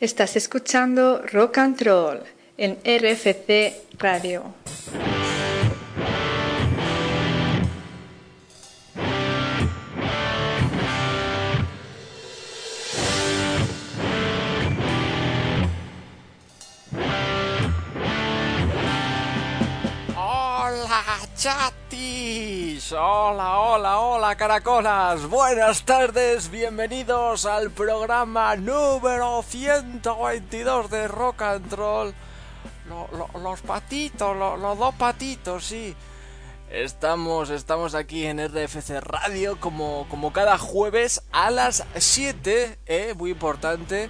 Estás escuchando Rock and Roll en RFC Radio. Hola, hola, hola caracolas, buenas tardes, bienvenidos al programa número 122 de Rock and Roll. Lo- lo- los patitos, lo- los dos patitos, sí. Estamos, estamos aquí en RFC Radio como, como cada jueves a las 7, eh, muy importante.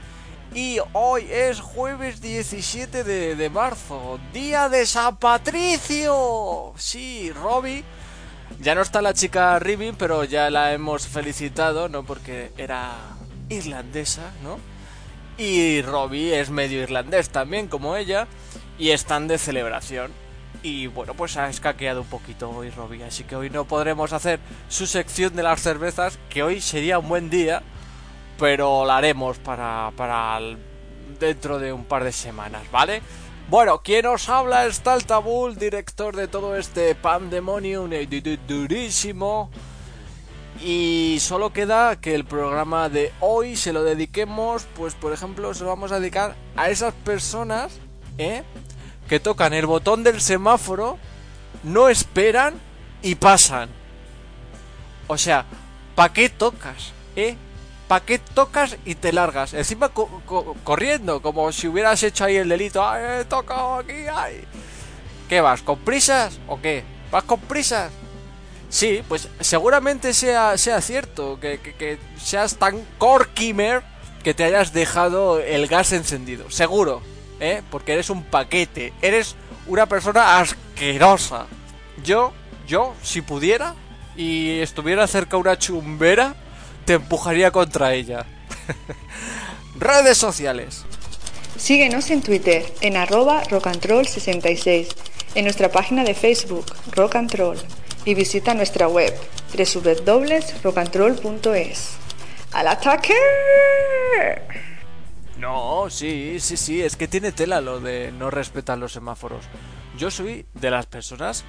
Y hoy es jueves 17 de, de marzo, día de San Patricio. Sí, Robbie. Ya no está la chica Ribin, pero ya la hemos felicitado, ¿no? Porque era irlandesa, ¿no? Y Robbie es medio irlandés también, como ella. Y están de celebración. Y bueno, pues ha escaqueado un poquito hoy Robbie. Así que hoy no podremos hacer su sección de las cervezas, que hoy sería un buen día. Pero la haremos para, para dentro de un par de semanas, ¿vale? Bueno, quien os habla es Taltabul, director de todo este pandemonium du- du- durísimo. Y solo queda que el programa de hoy se lo dediquemos, pues por ejemplo, se lo vamos a dedicar a esas personas, ¿eh? Que tocan el botón del semáforo, no esperan y pasan. O sea, ¿pa' qué tocas? ¿Eh? ¿Pa' qué tocas y te largas? Encima co- co- corriendo, como si hubieras hecho ahí el delito. ¡Ay, he tocado aquí! ¡Ay! ¿Qué vas? ¿Con prisas o qué? ¿Vas con prisas? Sí, pues seguramente sea, sea cierto que, que- que seas tan corkimer que te hayas dejado el gas encendido. Seguro, ¿eh? Porque eres un paquete. Eres una persona asquerosa. Yo, yo, si pudiera y estuviera cerca una chumbera, te empujaría contra ella. Redes sociales. Síguenos en Twitter en arroba rockandroll66, en nuestra página de Facebook Rock and Roll y visita nuestra web www.rockandroll.es. ¡Al ataque! No, sí, sí, sí, es que tiene tela lo de no respetar los semáforos. Yo soy de las personas,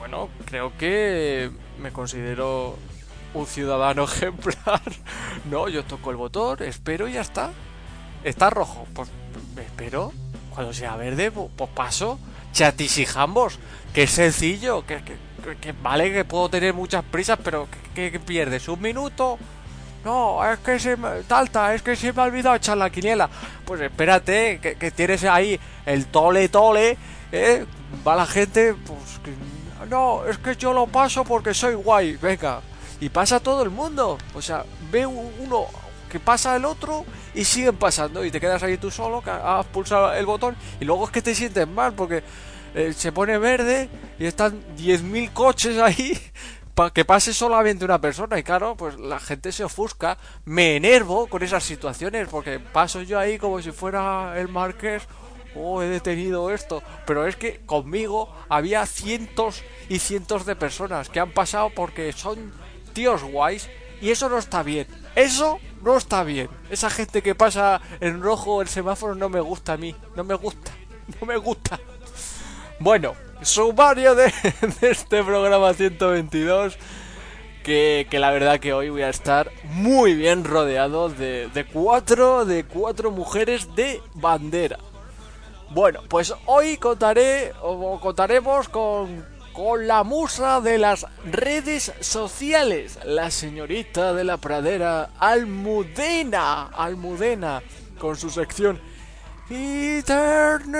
bueno, creo que me considero un ciudadano ejemplar. No, yo toco el botón, espero y ya está. Está rojo, pues me espero. Cuando sea verde, pu- pues paso. Chatisijambos, que es sencillo, que, que- vale que puedo tener muchas prisas, pero que pierdes un minuto. No, es que se me... Talta, es que se me ha olvidado echar la quiniela. Pues espérate, que, que tienes ahí el tole tole, ¿eh? Va la gente, pues... que- no, es que yo lo paso porque soy guay, venga. Y pasa todo el mundo. O sea, ve uno que pasa el otro y siguen pasando. Y te quedas ahí tú solo, que has pulsado el botón. Y luego es que te sientes mal porque eh, se pone verde y están 10.000 coches ahí para que pase solamente una persona. Y claro, pues la gente se ofusca. Me enervo con esas situaciones porque paso yo ahí como si fuera el marqués. Oh, he detenido esto. Pero es que conmigo había cientos y cientos de personas que han pasado porque son tíos guays. Y eso no está bien. Eso no está bien. Esa gente que pasa en rojo el semáforo no me gusta a mí. No me gusta. No me gusta. Bueno, sumario de, de este programa 122. Que, que la verdad que hoy voy a estar muy bien rodeado de, de cuatro de cuatro mujeres de bandera. Bueno, pues hoy contaré o contaremos con, con la musa de las redes sociales, la señorita de la pradera Almudena, Almudena, con su sección Internet,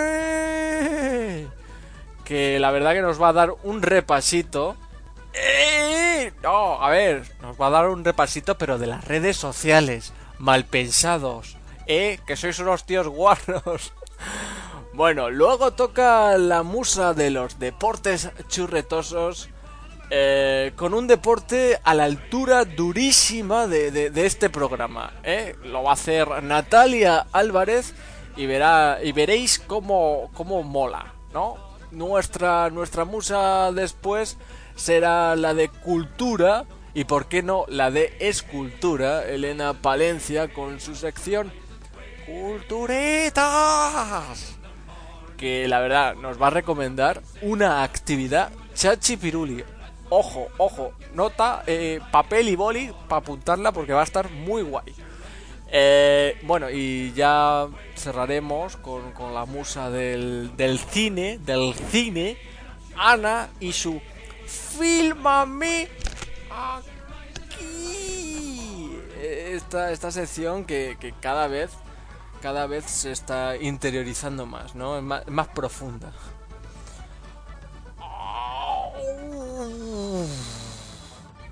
que la verdad que nos va a dar un repasito. ¡Eh! No, a ver, nos va a dar un repasito, pero de las redes sociales, mal pensados, ¿eh? Que sois unos tíos guarros. Bueno, luego toca la musa de los deportes churretosos. eh, con un deporte a la altura durísima de, de- este programa. ¿eh? Lo va a hacer Natalia Álvarez y, verá, y veréis cómo, cómo mola, ¿no? Nuestra, nuestra musa después será la de cultura y, por qué no, la de escultura, Elena Palencia con su sección Culturitas. Que la verdad nos va a recomendar una actividad chachi piruli. Ojo, ojo, nota, eh, papel y boli para apuntarla porque va a estar muy guay. Eh, bueno, y ya cerraremos con, con la musa del, del cine, del cine, Ana y su Filmame aquí. Esta, esta sección que, que cada vez cada vez se está interiorizando más, ¿no? Es más, más profunda.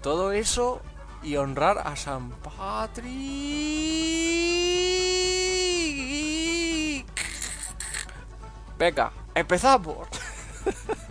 Todo eso y honrar a San Patrick. Venga, empezamos.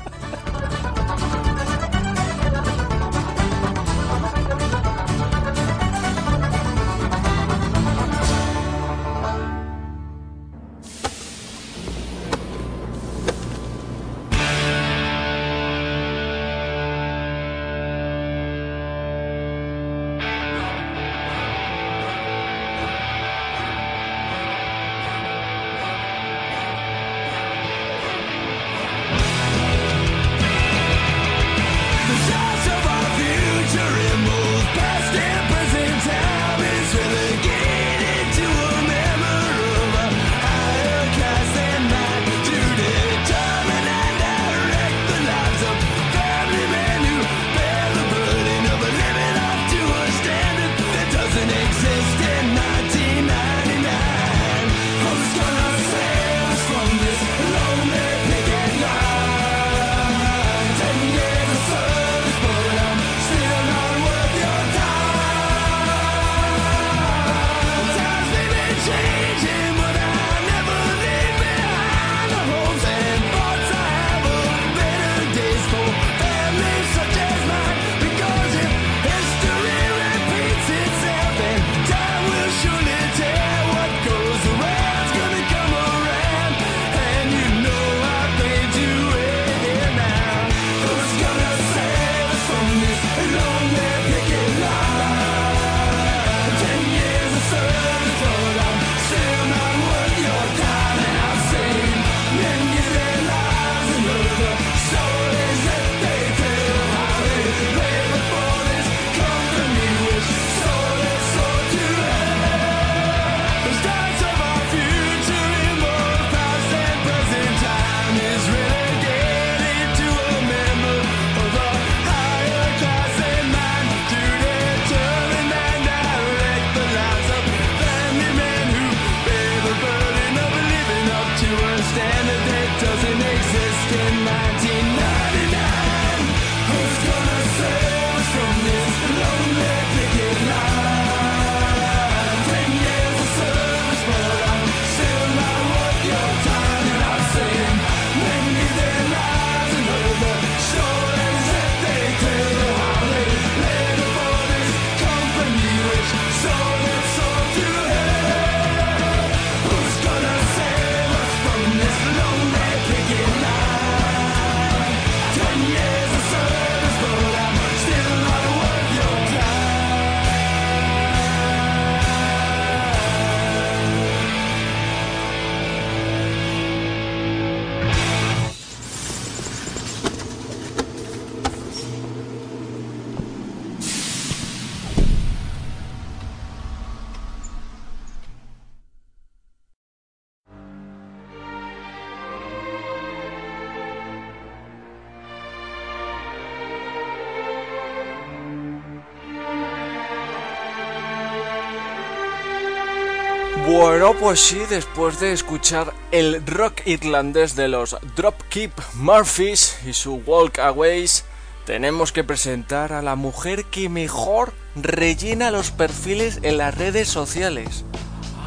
Bueno, pues sí, después de escuchar el rock irlandés de los Dropkick Murphys y su Walkaways, tenemos que presentar a la mujer que mejor rellena los perfiles en las redes sociales.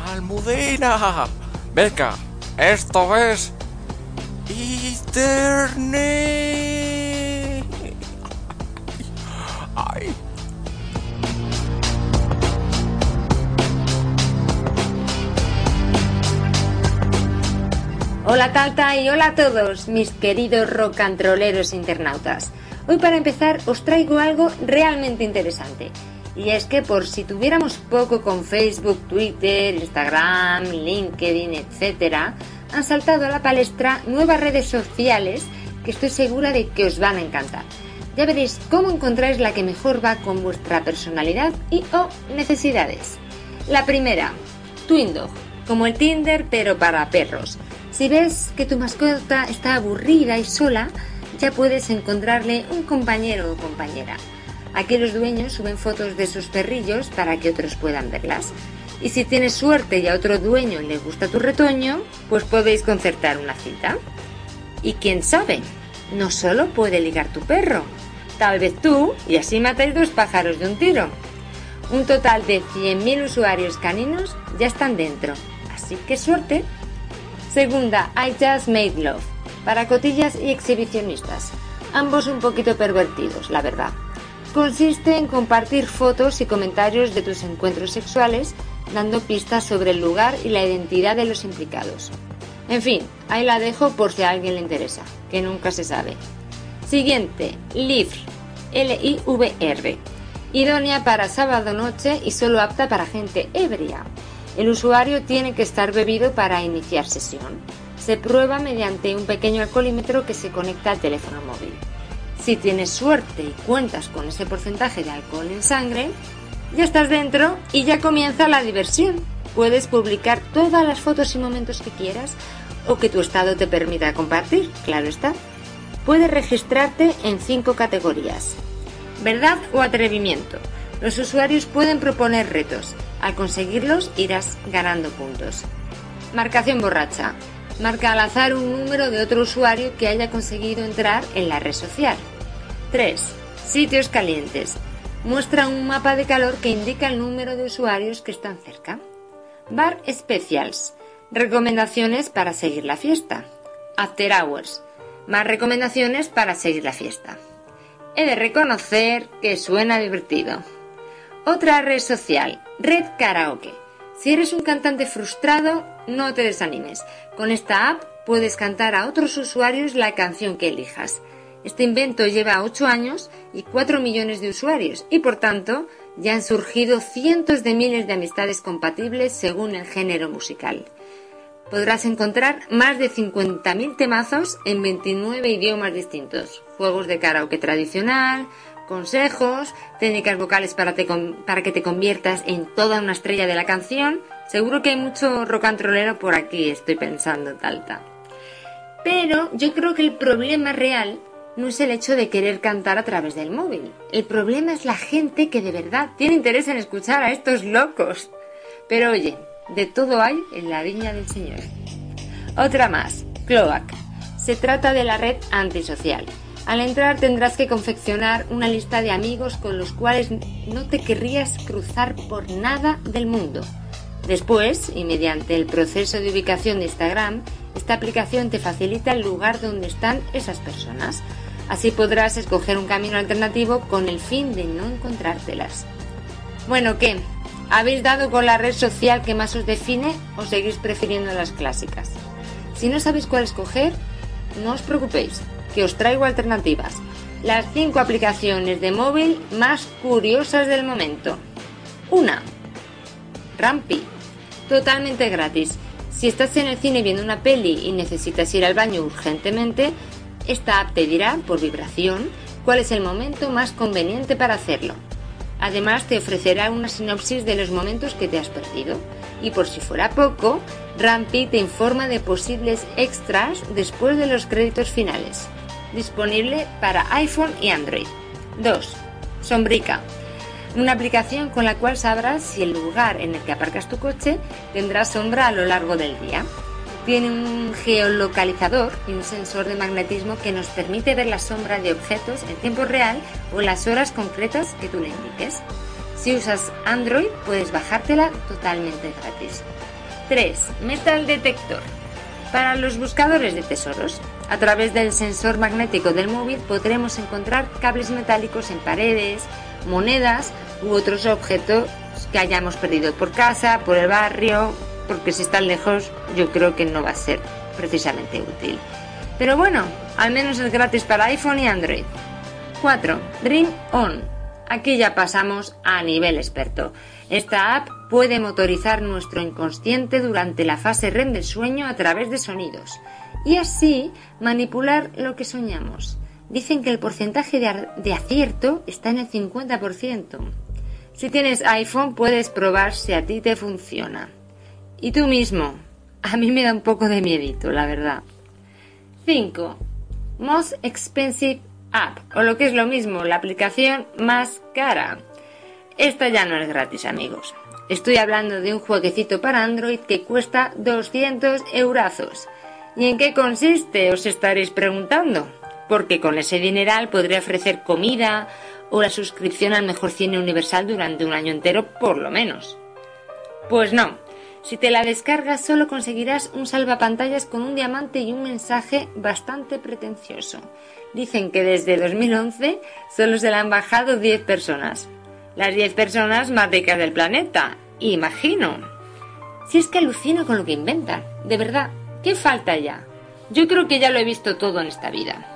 Almudena. Venga, esto es Internet. Ay. Hola Talta y hola a todos, mis queridos rolleros internautas. Hoy para empezar os traigo algo realmente interesante. Y es que por si tuviéramos poco con Facebook, Twitter, Instagram, LinkedIn, etc., han saltado a la palestra nuevas redes sociales que estoy segura de que os van a encantar. Ya veréis cómo encontráis la que mejor va con vuestra personalidad y o necesidades. La primera, Twindog, como el Tinder pero para perros. Si ves que tu mascota está aburrida y sola, ya puedes encontrarle un compañero o compañera. Aquí los dueños suben fotos de sus perrillos para que otros puedan verlas. Y si tienes suerte y a otro dueño le gusta tu retoño, pues podéis concertar una cita. Y quién sabe, no solo puede ligar tu perro, tal vez tú, y así matáis dos pájaros de un tiro. Un total de 100.000 usuarios caninos ya están dentro, así que suerte. Segunda, I Just Made Love, para cotillas y exhibicionistas, ambos un poquito pervertidos, la verdad. Consiste en compartir fotos y comentarios de tus encuentros sexuales, dando pistas sobre el lugar y la identidad de los implicados. En fin, ahí la dejo por si a alguien le interesa, que nunca se sabe. Siguiente, Livr, L-I-V-R, idónea para sábado noche y solo apta para gente ebria. El usuario tiene que estar bebido para iniciar sesión. Se prueba mediante un pequeño alcoholímetro que se conecta al teléfono móvil. Si tienes suerte y cuentas con ese porcentaje de alcohol en sangre, ya estás dentro y ya comienza la diversión. Puedes publicar todas las fotos y momentos que quieras o que tu estado te permita compartir, claro está. Puedes registrarte en cinco categorías. Verdad o atrevimiento. Los usuarios pueden proponer retos. Al conseguirlos irás ganando puntos. Marcación borracha. Marca al azar un número de otro usuario que haya conseguido entrar en la red social. 3. Sitios calientes. Muestra un mapa de calor que indica el número de usuarios que están cerca. Bar Specials. Recomendaciones para seguir la fiesta. After Hours. Más recomendaciones para seguir la fiesta. He de reconocer que suena divertido. Otra red social, Red Karaoke. Si eres un cantante frustrado, no te desanimes. Con esta app puedes cantar a otros usuarios la canción que elijas. Este invento lleva 8 años y 4 millones de usuarios y por tanto ya han surgido cientos de miles de amistades compatibles según el género musical podrás encontrar más de 50.000 temazos en 29 idiomas distintos. Juegos de karaoke tradicional, consejos, técnicas vocales para, que te conviertas en toda una estrella de la canción. Seguro que hay mucho rock and rollero por aquí, estoy pensando, Talta. Pero yo creo que el problema real no es el hecho de querer cantar a través del móvil. El problema es la gente que de verdad tiene interés en escuchar a estos locos. Pero oye, de todo hay en la viña del Señor. Otra más, Cloak. Se trata de la red antisocial. Al entrar tendrás que confeccionar una lista de amigos con los cuales no te querrías cruzar por nada del mundo. Después, y mediante el proceso de ubicación de Instagram, esta aplicación te facilita el lugar donde están esas personas. Así podrás escoger un camino alternativo con el fin de no encontrártelas. Bueno, ¿qué? ¿Habéis dado con la red social que más os define o seguís prefiriendo las clásicas? Si no sabéis cuál escoger, no os preocupéis, que os traigo alternativas. Las 5 aplicaciones de móvil más curiosas del momento. 1. Rampi. Totalmente gratis. Si estás en el cine viendo una peli y necesitas ir al baño urgentemente, esta app te dirá por vibración cuál es el momento más conveniente para hacerlo. Además te ofrecerá una sinopsis de los momentos que te has perdido. Y por si fuera poco, Rampi te informa de posibles extras después de los créditos finales. Disponible para iPhone y Android. 2. Sombrica. Una aplicación con la cual sabrás si el lugar en el que aparcas tu coche tendrá sombra a lo largo del día. Tiene un geolocalizador y un sensor de magnetismo que nos permite ver la sombra de objetos en tiempo real o en las horas concretas que tú le indiques. Si usas Android puedes bajártela totalmente gratis. 3. Metal Detector. Para los buscadores de tesoros, a través del sensor magnético del móvil podremos encontrar cables metálicos en paredes, monedas u otros objetos que hayamos perdido por casa, por el barrio, porque si están lejos yo creo que no va a ser precisamente útil. Pero bueno, al menos es gratis para iPhone y Android. 4. Dream On. Aquí ya pasamos a nivel experto. Esta app puede motorizar nuestro inconsciente durante la fase REM del sueño a través de sonidos y así manipular lo que soñamos. Dicen que el porcentaje de, acierto está en el 50%. Si tienes iPhone puedes probar si a ti te funciona. Y tú mismo. A mí me da un poco de miedito, la verdad. 5. Most Expensive App, o lo que es lo mismo, la aplicación más cara. Esta ya no es gratis, amigos. Estoy hablando de un jueguecito para Android que cuesta 200 eurazos. ¿Y en qué consiste? Os estaréis preguntando. Porque con ese dineral podría ofrecer comida o la suscripción al mejor cine universal durante un año entero, por lo menos. Pues no. Si te la descargas solo conseguirás un salvapantallas con un diamante y un mensaje bastante pretencioso. Dicen que desde 2011 solo se la han bajado 10 personas. Las 10 personas más ricas del planeta. Imagino. Si es que alucino con lo que inventan. De verdad, ¿Qué falta ya? Yo creo que ya lo he visto todo en esta vida.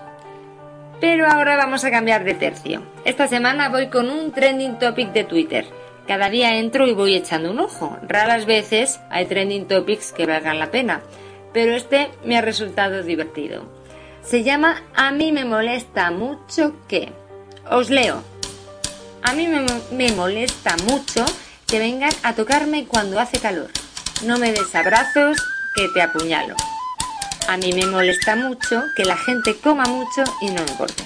Pero ahora vamos a cambiar de tercio. Esta semana voy con un trending topic de Twitter. Cada día entro y voy echando un ojo. Raras veces hay trending topics que valgan la pena, pero este me ha resultado divertido. Se llama A mí me molesta mucho que... Os leo. A mí me, me molesta mucho que vengan a tocarme cuando hace calor. No me des abrazos, que te apuñalo. A mí me molesta mucho que la gente coma mucho y no engorde.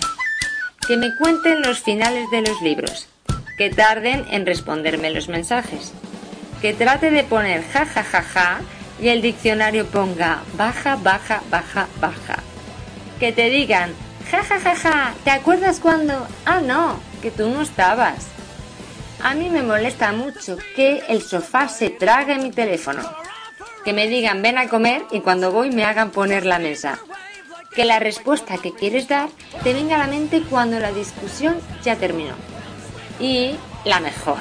Que me cuenten los finales de los libros. Que tarden en responderme los mensajes. Que trate de poner ja ja ja ja y el diccionario ponga baja, baja, baja, baja. Que te digan ja ja ja ja, ¿te acuerdas cuando? Ah, no, que tú no estabas. A mí me molesta mucho que el sofá se trague mi teléfono que me digan ven a comer y cuando voy me hagan poner la mesa. Que la respuesta que quieres dar te venga a la mente cuando la discusión ya terminó. Y la mejor.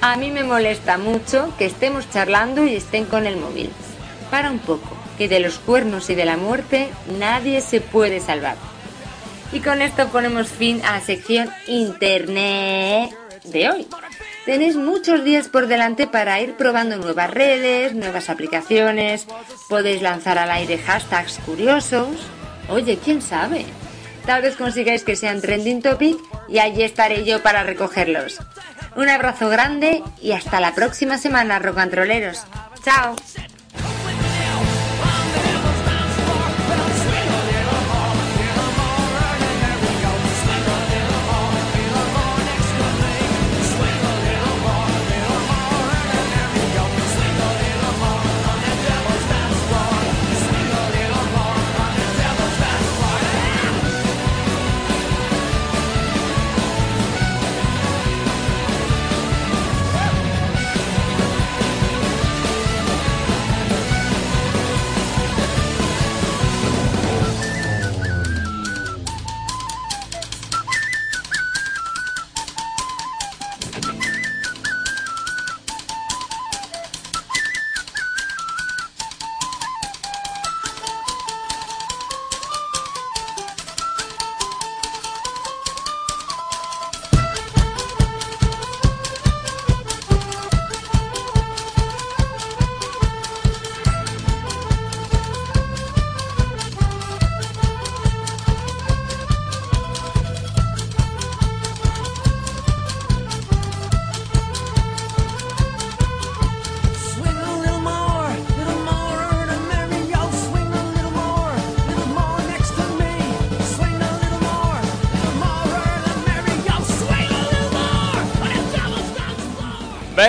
A mí me molesta mucho que estemos charlando y estén con el móvil. Para un poco, que de los cuernos y de la muerte nadie se puede salvar. Y con esto ponemos fin a la sección Internet de hoy. Tenéis muchos días por delante para ir probando nuevas redes, nuevas aplicaciones, podéis lanzar al aire hashtags curiosos. Oye, quién sabe. Tal vez consigáis que sean trending topic y allí estaré yo para recogerlos. Un abrazo grande y hasta la próxima semana, rocantroleros. ¡Chao!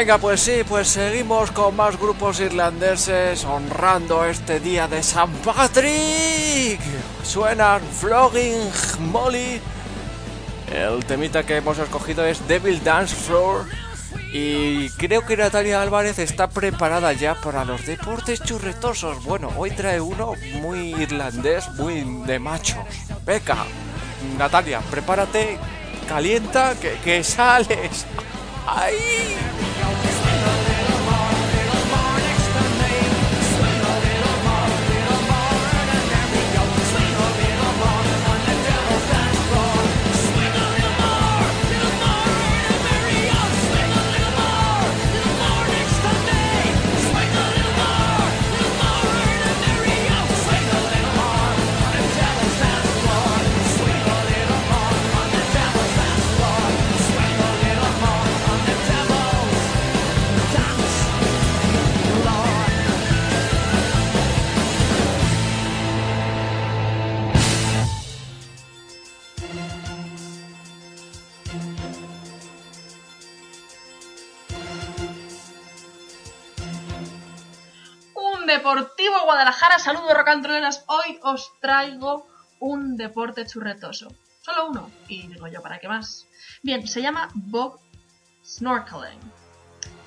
Venga, pues sí, pues seguimos con más grupos irlandeses honrando este día de San Patrick. Suenan Flogging Molly. El temita que hemos escogido es Devil Dance Floor. Y creo que Natalia Álvarez está preparada ya para los deportes churretosos. Bueno, hoy trae uno muy irlandés, muy de machos. Venga, Natalia, prepárate, calienta, que, que sales. ¡Ay! Deportivo Guadalajara. Saludos rocantroleras. Hoy os traigo un deporte churretoso. Solo uno. Y digo yo, ¿para qué más? Bien, se llama bog snorkeling.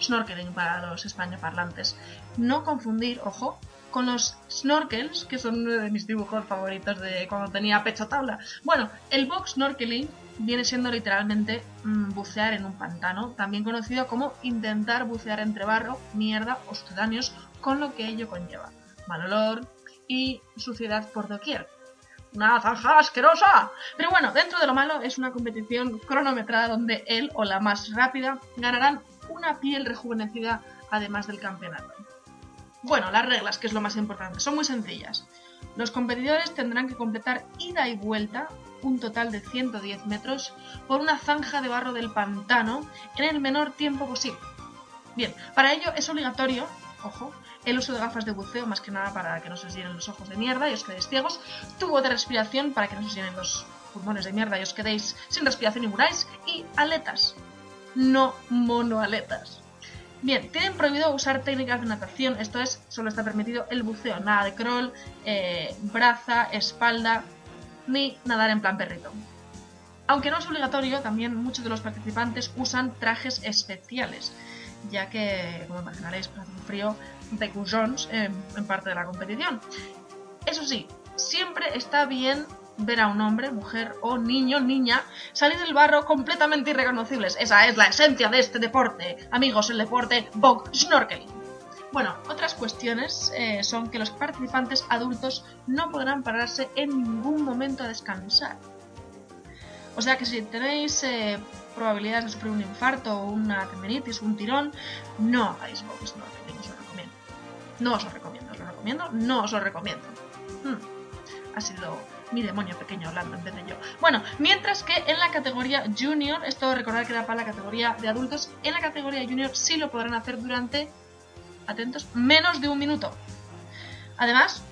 Snorkeling para los españoparlantes. No confundir, ojo, con los snorkels, que son uno de mis dibujos favoritos de cuando tenía pecho tabla. Bueno, el bog snorkeling viene siendo literalmente mm, bucear en un pantano, también conocido como intentar bucear entre barro, mierda o sucedáneos, con lo que ello conlleva. Mal olor y suciedad por doquier. Una zanja asquerosa. Pero bueno, dentro de lo malo es una competición cronometrada donde él o la más rápida ganarán una piel rejuvenecida además del campeonato. Bueno, las reglas, que es lo más importante, son muy sencillas. Los competidores tendrán que completar ida y vuelta un total de 110 metros por una zanja de barro del pantano en el menor tiempo posible. Bien, para ello es obligatorio, ojo, el uso de gafas de buceo, más que nada para que no se os llenen los ojos de mierda y os quedéis ciegos, tubo de respiración para que no se os llenen los pulmones de mierda y os quedéis sin respiración y muráis, y aletas, no monoaletas. Bien, tienen prohibido usar técnicas de natación, esto es, solo está permitido el buceo, nada de crawl, eh, braza, espalda, ni nadar en plan perrito. Aunque no es obligatorio, también muchos de los participantes usan trajes especiales, ya que, como imaginaréis, hace un frío de cujons en, en parte de la competición. Eso sí, siempre está bien ver a un hombre, mujer o niño, niña, salir del barro completamente irreconocibles. Esa es la esencia de este deporte. Amigos, el deporte bog snorkeling. Bueno, otras cuestiones eh, son que los participantes adultos no podrán pararse en ningún momento a descansar. O sea que si tenéis eh, probabilidades de sufrir un infarto o una tendinitis un tirón, no hagáis bog snorkeling, os lo recomiendo. No os lo recomiendo, os lo recomiendo, no os lo recomiendo. Hmm. Ha sido mi demonio pequeño hablando en yo. Bueno, mientras que en la categoría junior, esto recordar que era para la categoría de adultos, en la categoría junior sí lo podrán hacer durante, atentos, menos de un minuto. Además,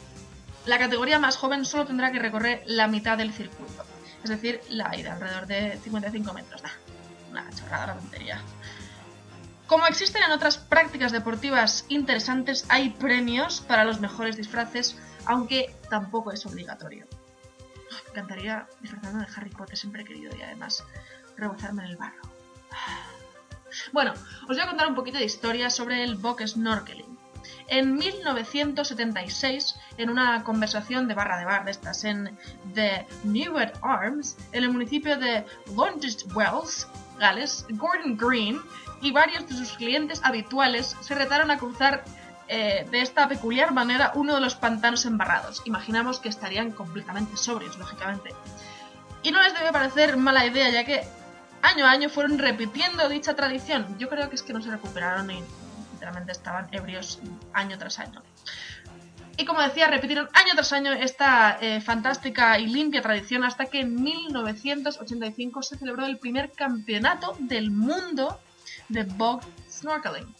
la categoría más joven solo tendrá que recorrer la mitad del circuito. Es decir, la ida, alrededor de 55 metros. una chorrada, la tontería. Como existen en otras prácticas deportivas interesantes, hay premios para los mejores disfraces, aunque tampoco es obligatorio. Me encantaría disfrazarme de Harry Potter, siempre he querido, y además rebozarme en el barro. Bueno, os voy a contar un poquito de historia sobre el bok snorkeling. En 1976, en una conversación de barra de bar de estas en The Newett Arms, en el municipio de Longest Wells, Gales, Gordon Green y varios de sus clientes habituales se retaron a cruzar eh, de esta peculiar manera uno de los pantanos embarrados. Imaginamos que estarían completamente sobrios, lógicamente. Y no les debe parecer mala idea, ya que año a año fueron repitiendo dicha tradición. Yo creo que es que no se recuperaron y literalmente estaban ebrios año tras año. Y como decía, repitieron año tras año esta eh, fantástica y limpia tradición hasta que en 1985 se celebró el primer campeonato del mundo de bog snorkeling.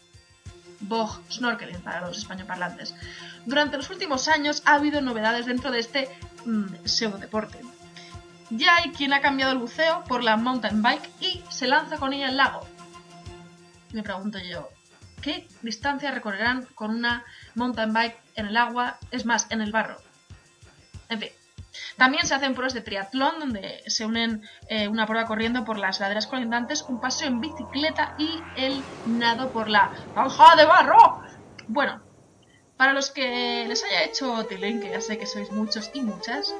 Bog Snorkeling para los españoparlantes. Durante los últimos años ha habido novedades dentro de este mmm, pseudo deporte. Ya hay quien ha cambiado el buceo por la mountain bike y se lanza con ella al lago. Me pregunto yo, ¿qué distancia recorrerán con una mountain bike en el agua? Es más, en el barro. En fin, también se hacen pruebas de triatlón, donde se unen eh, una prueba corriendo por las laderas colindantes, un paseo en bicicleta y el nado por la zanja de barro. Bueno, para los que les haya hecho tilín, que ya sé que sois muchos y muchas,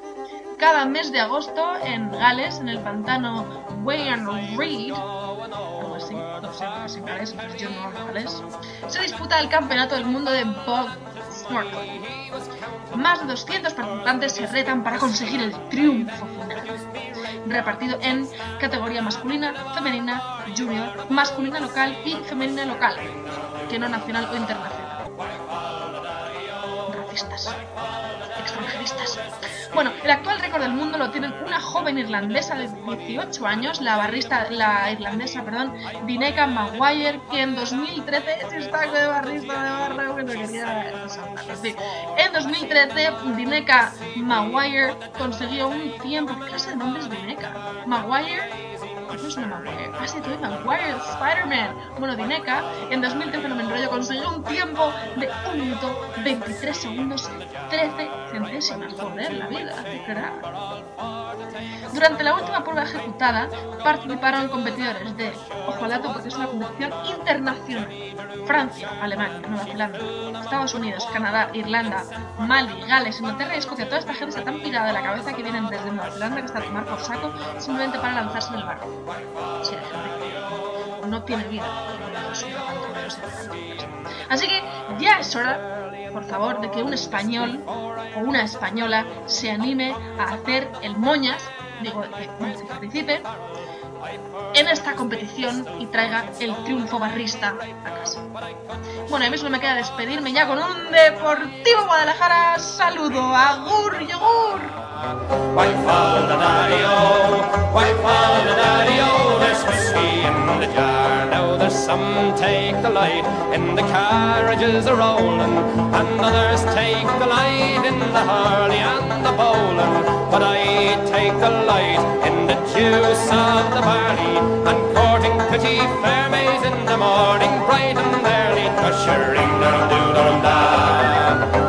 cada mes de agosto en Gales, en el pantano Wayan Reed, algo así, no sé, porque es en Gales, yo no hablo Gales, se disputa el campeonato del mundo de bog snorkeling. Más de 200 participantes se retan para conseguir el triunfo final. Repartido en categoría masculina, femenina, junior, masculina local y femenina local, que no nacional o internacional. Racistas. Bueno, el actual récord del mundo lo tiene una joven irlandesa de 18 años, la barrista, la irlandesa, perdón, Dineka Maguire, que en 2013, si está de barrista de barra, bueno, quería sí. En 2013, Dineka Maguire consiguió un tiempo, ¿qué clase de nombre es Dineka? Maguire, no es una Maguire, ha sido Tobey Maguire, Spider-Man. Bueno, Dineca en 2013 no me enrollo, consiguió un tiempo de 1 minuto 23 segundos 13 centésimas. Joder, la vida, crack. Durante la última prueba ejecutada participaron competidores de, ojo al dato porque es una competición internacional, Francia, Alemania, Nueva Zelanda, Estados Unidos, Canadá, Irlanda, Mali, Gales, Inglaterra y Escocia. Toda esta gente está tan pirada de la cabeza que vienen desde Nueva Zelanda que está a tomar por saco simplemente para lanzarse en el barco. No tiene vida. Así que ya es hora, por favor, de que un español o una española se anime a hacer el moñas, digo, que se participe en esta competición y traiga el triunfo barrista a casa. Bueno, a mí solo me queda despedirme ya con un Deportivo Guadalajara. Saludo, agur, yogur. White father daddy-o, white father daddy-o, there's whiskey in the jar. Now there's some take the light in the carriages a rolling, and others take the light in the hurley and the bowling. But I take the light in the juice of the barley, and courting pretty fair maids in the morning, bright and early, ushering down doodle da.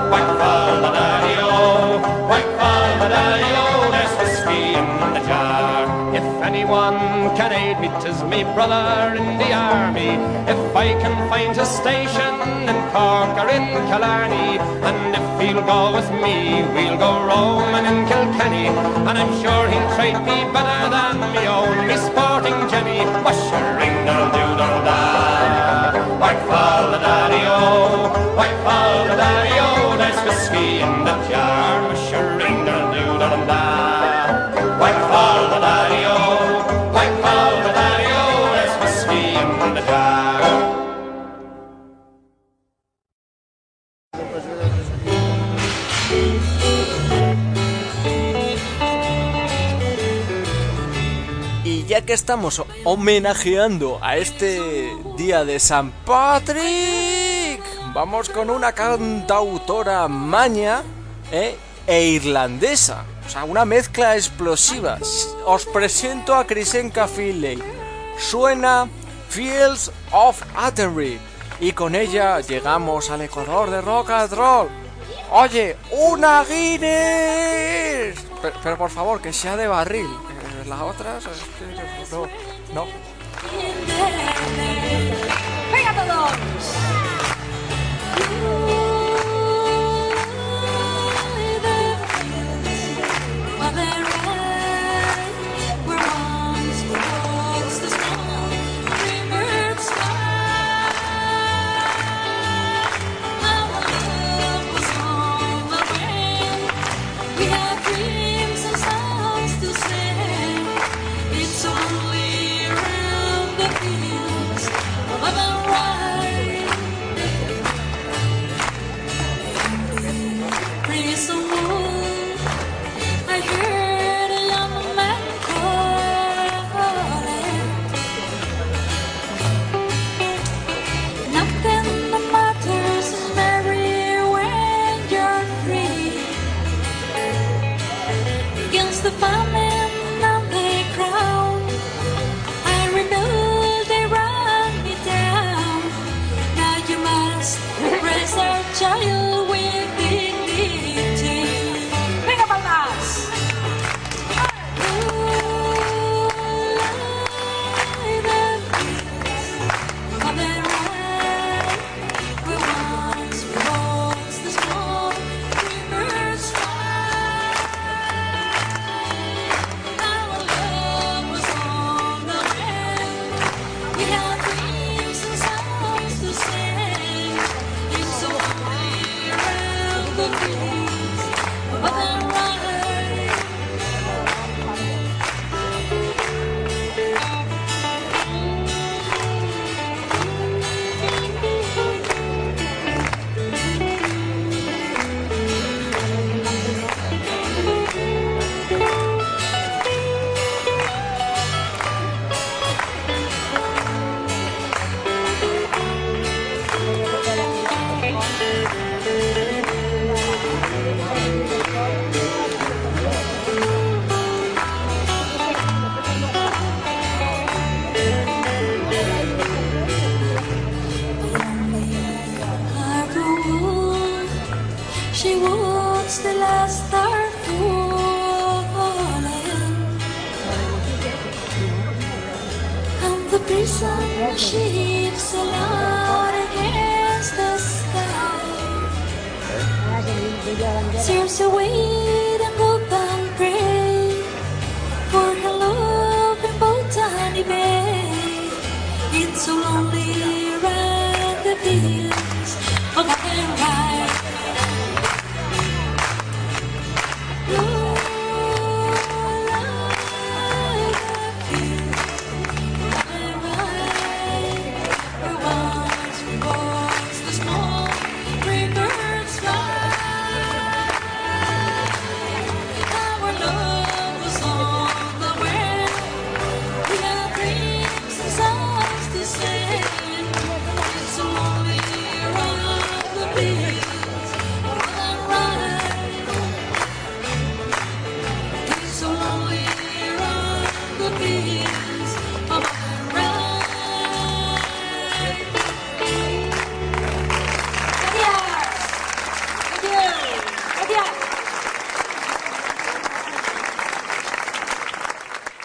Anyone can aid me, 'tis me brother in the army. If I can find a station in Cork or in Killarney, and if he'll go with me, we'll go roaming in Kilkenny. And I'm sure he'll treat me better than me own, me sporting Jenny. Washering que estamos homenajeando a este día de San Patrick, vamos con una cantautora maña ¿eh? e irlandesa. O sea, una mezcla explosiva. Os presento a Krisenka Finley. Suena Fields of Atterbury. Y con ella llegamos al Ecuador de Rock and Roll. Oye, una Guinness. Pero por favor, que sea de barril. Eh, Las otras, es que no, no. ¡Venga todos!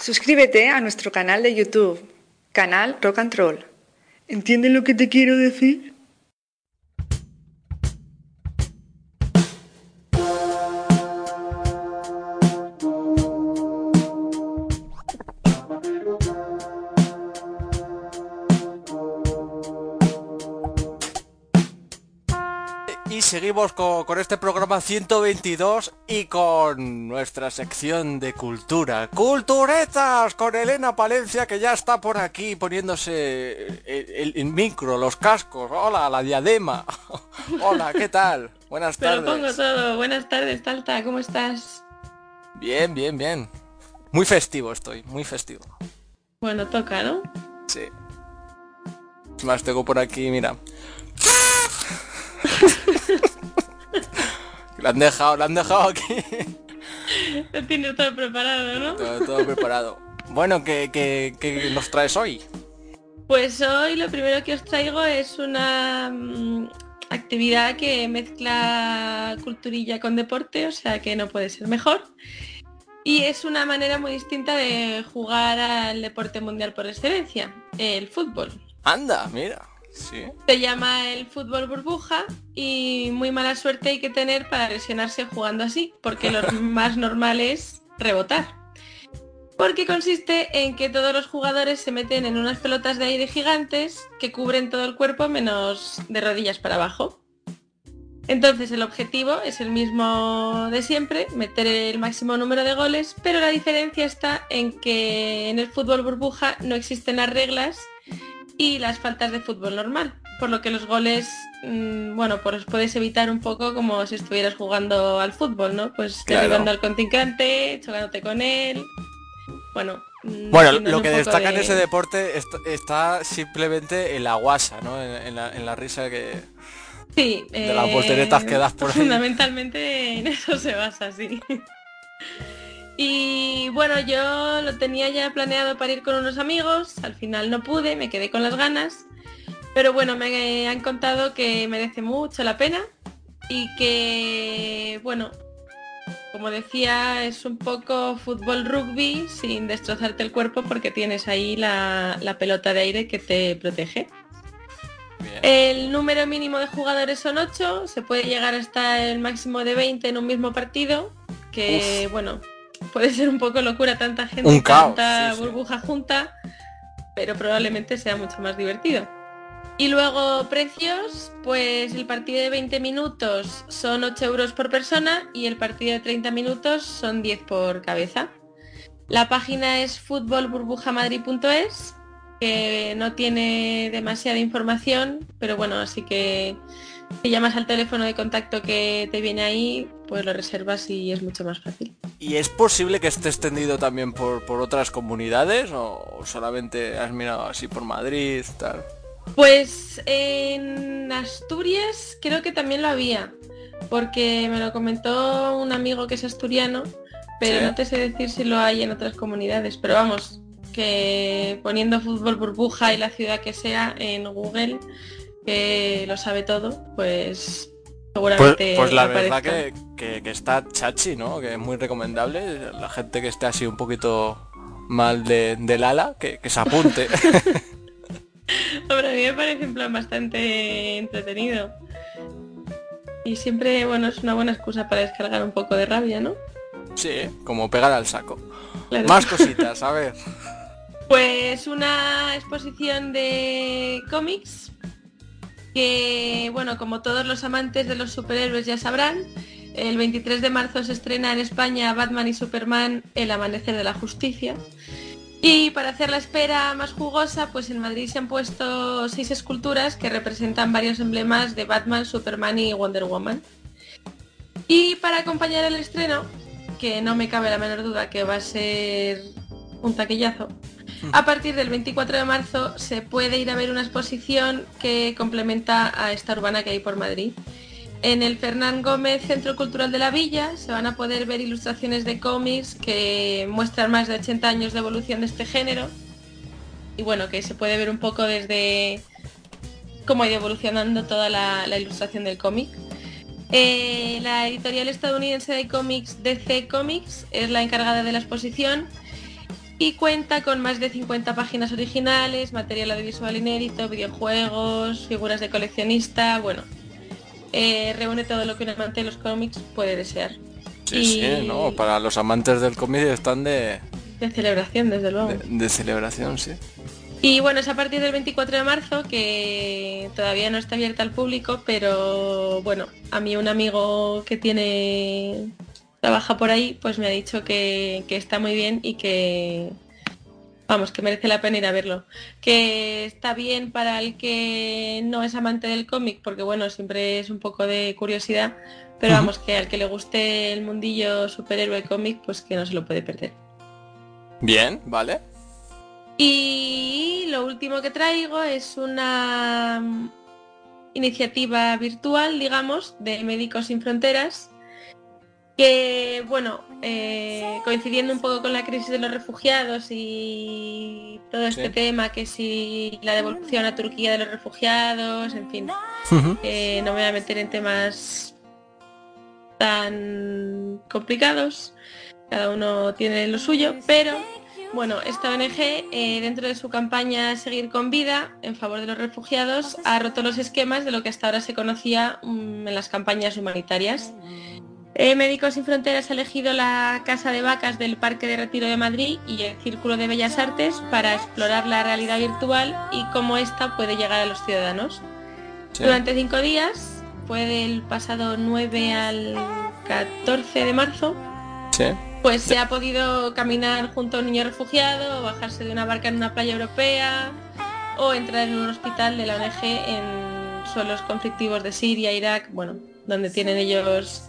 Suscríbete a nuestro canal de YouTube, canal Rock and Roll. ¿Entiendes lo que te quiero decir? Con, con este programa 122 y con nuestra sección de cultura. ¡Culturetas! Con Elena Palencia que ya está por aquí poniéndose el, el- el micro, los cascos. Hola, la diadema. Hola, ¿qué tal? Buenas lo pongo tardes. todo. Buenas tardes, Talta. ¿Cómo estás? Bien, bien, bien. Muy festivo estoy, muy festivo. Bueno, toca, ¿no? Sí. Es más, tengo por aquí, mira. Lo han dejado, lo han dejado aquí. Lo tienes todo preparado, ¿no? Todo, todo preparado. Bueno, ¿qué, qué, qué nos traes hoy? Pues hoy lo primero que os traigo es una mm, actividad que mezcla culturilla con deporte, o sea que no puede ser mejor. Y es una manera muy distinta de jugar al deporte mundial por excelencia, el fútbol. Anda, mira. Sí. Se llama el fútbol burbuja y muy mala suerte hay que tener para lesionarse jugando así, porque lo más normal es rebotar. Porque consiste en que todos los jugadores se meten en unas pelotas de aire gigantes que cubren todo el cuerpo menos de rodillas para abajo. Entonces el objetivo es el mismo de siempre, meter el máximo número de goles, pero la diferencia está en que en el fútbol burbuja no existen las reglas y las faltas de fútbol normal, por lo que los goles, mm, bueno, pues puedes evitar un poco como si estuvieras jugando al fútbol, ¿no? Pues Claro. derribando al contrincante, chocándote con él, bueno. mm, Bueno, lo que destaca en ese deporte est- está simplemente en la guasa, ¿no? En, en la, en la risa que... Sí, de las volteretas que das por ahí. Fundamentalmente en eso se basa, sí. Y bueno, yo lo tenía ya planeado para ir con unos amigos, al final no pude, me quedé con las ganas, pero bueno, me han contado que merece mucho la pena y que, bueno, como decía, es un poco fútbol rugby sin destrozarte el cuerpo porque tienes ahí la, la pelota de aire que te protege. Bien. El número mínimo de jugadores son 8, se puede llegar hasta el máximo de 20 en un mismo partido, que bueno, puede ser un poco locura tanta gente, Un caos, tanta sí, sí. burbuja junta, pero probablemente sea mucho más divertido. Y luego precios, pues el partido de 20 minutos son 8 euros por persona y el partido de 30 minutos son 10 por cabeza. La página es futbolburbujamadrid.es, que no tiene demasiada información, pero bueno, así que si llamas al teléfono de contacto que te viene ahí, pues lo reservas y es mucho más fácil. ¿Y es posible que esté extendido también por, por otras comunidades o solamente has mirado así por Madrid, tal? Pues en Asturias creo que también lo había, porque me lo comentó un amigo que es asturiano, pero Sí. no te sé decir si lo hay en otras comunidades, pero vamos, que poniendo fútbol burbuja y la ciudad que sea en Google, que lo sabe todo, pues Pues, seguramente pues la aparezca. verdad que, que- que está chachi, ¿no? Que es muy recomendable. La gente que esté así un poquito mal de, del ala, que, que se apunte. Hombre, a mí me parece en plan bastante entretenido. Y siempre, bueno, es una buena excusa para descargar un poco de rabia, ¿no? sí, como pegar al saco. Claro. Más cositas, a ver. Pues una exposición de cómics que, bueno, como todos los amantes de los superhéroes ya sabrán, el 23 de marzo se estrena en España Batman y Superman El Amanecer de la Justicia. Y para hacer la espera más jugosa, pues en Madrid se han puesto seis esculturas que representan varios emblemas de Batman, Superman y Wonder Woman. Y para acompañar el estreno, que no me cabe la menor duda que va a ser un taquillazo, a partir del 24 de marzo se puede ir a ver una exposición que complementa a esta urbana que hay por Madrid. En el Fernán Gómez Centro Cultural de la Villa se van a poder ver ilustraciones de cómics que muestran más de 80 años de evolución de este género. Y bueno, que se puede ver un poco desde cómo ha ido evolucionando toda la, ilustración del cómic. Eh, la editorial estadounidense de cómics DC Comics es la encargada de la exposición y cuenta con más de 50 páginas originales, material audiovisual inédito, videojuegos, figuras de coleccionista, bueno, eh, reúne todo lo que un amante de los cómics puede desear. Sí, Y- sí, no, para los amantes del cómic están de, De celebración, desde luego. de, de celebración, sí. Y bueno, es a partir del 24 de marzo que todavía no está abierta al público, pero bueno, a mí un amigo que tiene trabaja por ahí, pues me ha dicho que, que está muy bien y que vamos, que merece la pena ir a verlo. Que está bien para el que no es amante del cómic, porque bueno, siempre es un poco de curiosidad, pero vamos, que al que le guste el mundillo superhéroe cómic, pues que no se lo puede perder. Bien, ¿vale? Y lo último que traigo es una iniciativa virtual, digamos, de Médicos Sin Fronteras, que, bueno, eh, coincidiendo un poco con la crisis de los refugiados y todo este Sí. tema, que si la devolución a Turquía de los refugiados, en fin, eh, no me voy a meter en temas tan complicados, cada uno tiene lo suyo, pero bueno, esta ONG, eh, dentro de su campaña Seguir con Vida en favor de los refugiados, ha roto los esquemas de lo que hasta ahora se conocía mm, en las campañas humanitarias. Eh, Médicos Sin Fronteras ha elegido la Casa de Vacas del Parque de Retiro de Madrid y el Círculo de Bellas Artes para explorar la realidad virtual y cómo ésta puede llegar a los ciudadanos. Sí. Durante cinco días, fue del pasado 9 al 14 de marzo, Sí. pues se ha podido caminar junto a un niño refugiado, o bajarse de una barca en una playa europea o entrar en un hospital de la ONG en suelos conflictivos de Siria, Irak, bueno, donde tienen ellos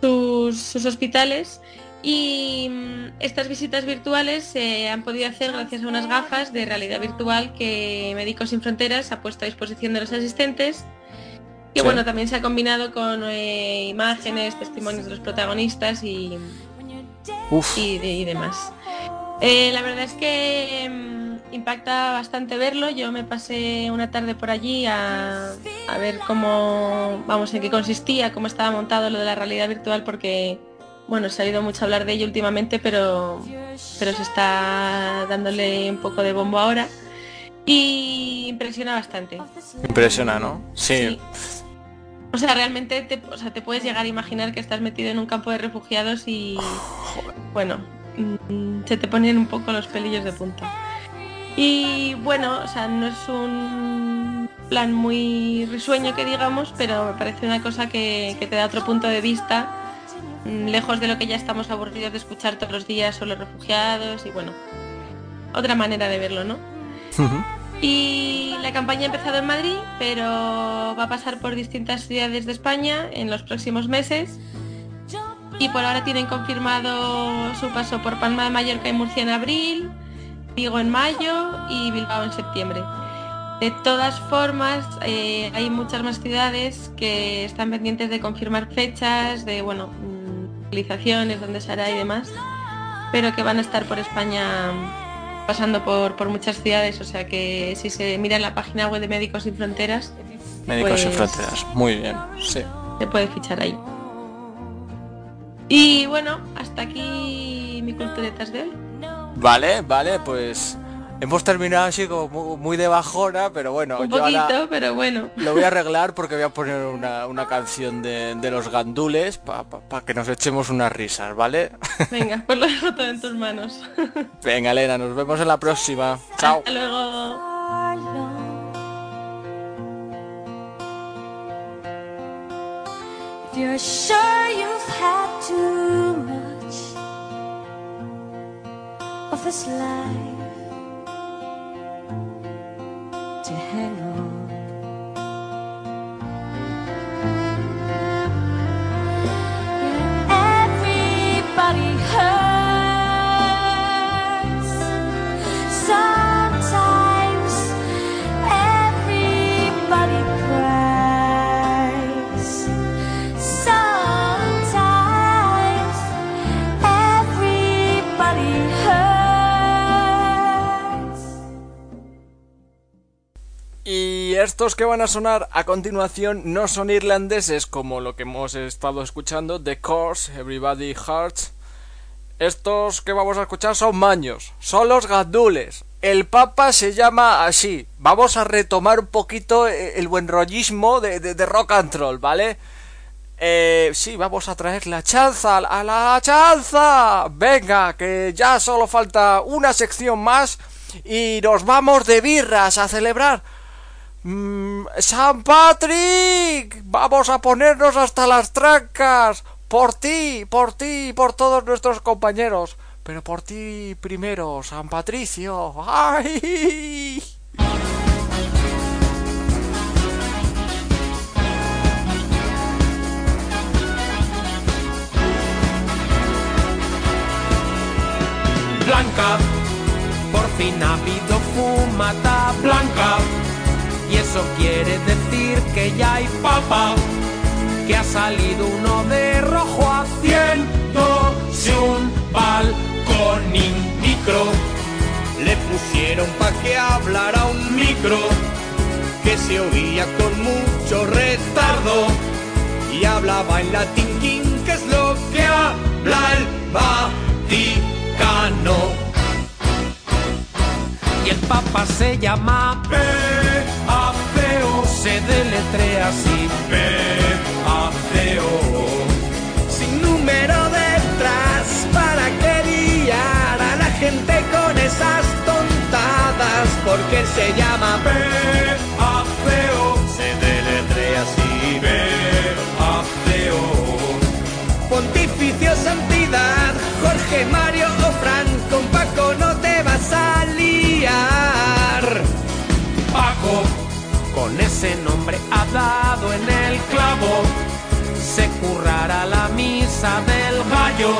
sus, sus hospitales. Y mm, estas visitas virtuales se han podido hacer gracias a unas gafas de realidad virtual que Médicos Sin Fronteras ha puesto a disposición de los asistentes. Que Sí. bueno, también se ha combinado con eh, imágenes, testimonios de los protagonistas y, Uf. y, de- y demás. Eh, la verdad es que mm, impacta bastante verlo. Yo me pasé una tarde por allí a, a ver cómo, vamos, en qué consistía, cómo estaba montado lo de la realidad virtual, porque, bueno, se ha oído mucho hablar de ello últimamente, pero, pero se está dándole un poco de bombo ahora. Y impresiona bastante. Impresiona, ¿no? Sí. O sea, realmente te, o sea, te puedes llegar a imaginar que estás metido en un campo de refugiados y bueno, mm, se te ponen un poco los pelillos de punta. Y bueno, o sea, no es un plan muy risueño que digamos, pero me parece una cosa que, que te da otro punto de vista, mm, lejos de lo que ya estamos aburridos de escuchar todos los días sobre los refugiados y bueno, otra manera de verlo, ¿no? Y la campaña ha empezado en Madrid, pero va a pasar por distintas ciudades de España en los próximos meses. Y por ahora tienen confirmado su paso por Palma de Mallorca y Murcia en abril, Vigo en mayo y Bilbao en septiembre. De todas formas, eh, hay muchas más ciudades que están pendientes de confirmar fechas, de bueno, mm, localizaciones, dónde se hará y demás, pero que van a estar por España pasando por, por muchas ciudades, o sea que si se mira en la página web de Médicos Sin Fronteras, Médicos Sin Pues- Fronteras. Muy bien, sí. Se puede fichar ahí. Y bueno, hasta aquí mi culturetas de hoy. Vale, vale, pues hemos terminado así como mu- muy de bajona, pero bueno, Un yo ahora poquito, pero bueno. lo voy a arreglar porque voy a poner una, una canción de, de los gandules para que nos echemos unas risas, ¿vale? Venga, pues lo dejo todo en tus manos. Venga, Elena, nos vemos en la próxima. Chao. Hasta luego. If you're sure you've had too much of this life estos que van a sonar a continuación no son irlandeses como lo que hemos estado escuchando, The Course, Everybody Hurts. Estos que vamos a escuchar son maños, son los gandules. El Papa se llama así. Vamos a retomar un poquito eh, el buen rollismo de, de- de rock and roll, ¿vale? Eh, sí, vamos a traer la chanza, a la chanza. Venga, que ya solo falta una sección más y nos vamos de birras a celebrar. Mm, San Patrick, vamos a ponernos hasta las trancas. Por ti, por ti por todos nuestros compañeros. Pero por ti primero, San Patricio. ¡Ay! Blanca, por fin ha habido fumata blanca. Y eso quiere decir que ya hay papa, que ha salido uno de rojo haciéndose un balconing micro. Le pusieron pa' que hablara un micro, que se oía con mucho retardo. Y hablaba en latín, que es lo que habla el Vaticano. Y el Papa se llama Se deletrea así. P-A-C-O Sin número detrás Para que guiar a la gente con esas tontadas Porque se llama P-A-C-O Se deletrea así. P-A-C-O Pontificio Santidad, Jorge Mario o Fran, con Paco no te vas a liar. Ese nombre ha dado en el clavo, se currará la misa del gallo,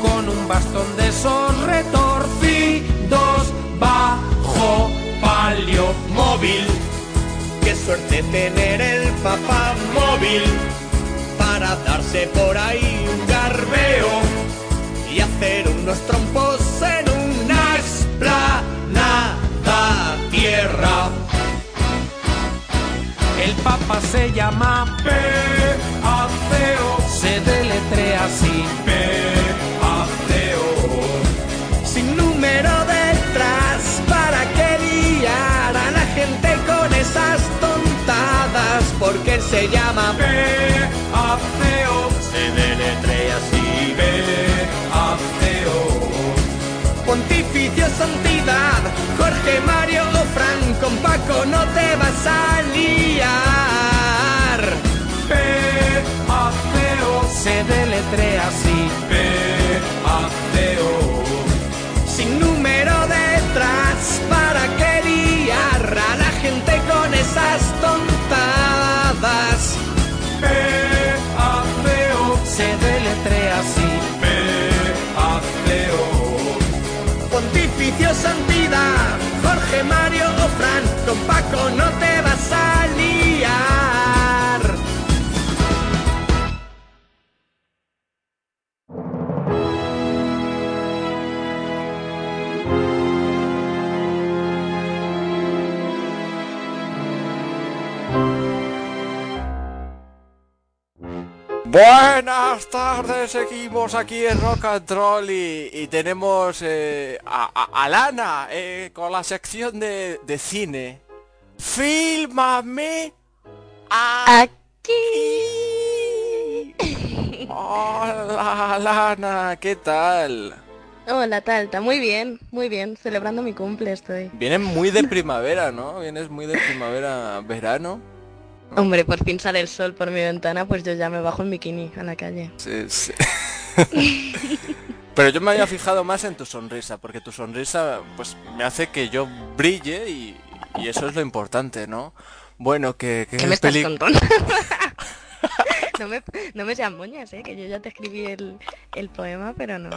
con un bastón de esos retorcidos bajo palio móvil. Qué suerte tener el papá móvil para darse por ahí un garbeo y hacer unos trompos en una esplanada tierra. El papa se llama P-A-C-O, se deletrea así. P-A-C-O, sin número detrás para que guiar a la gente con esas tontadas, porque él se llama P-A-C-O, se deletrea así. P-A-C-O. Pontificio Santidad, Jorge Mario o Jorge Mario o Fran, Paco no te Buenas tardes, seguimos aquí en Rock and Roll y, y tenemos eh, a, a- a Lana eh, con la sección de, de cine. ¡Fílmame aquí! Hola, Lana, ¿qué tal? Hola, Talta. Muy bien, muy bien. Celebrando mi cumple estoy. Vienes muy de primavera, ¿no? Vienes muy de primavera, verano. Hombre, por fin sale el sol por mi ventana, pues yo ya me bajo en bikini a la calle. Sí, sí. Pero yo me había fijado más en tu sonrisa, porque tu sonrisa pues me hace que yo brille y, y eso es lo importante, ¿no? Bueno, que... que ¿Qué me estás contando? no, me, no me seas moñas, ¿eh? Que yo ya te escribí el, el poema, pero no...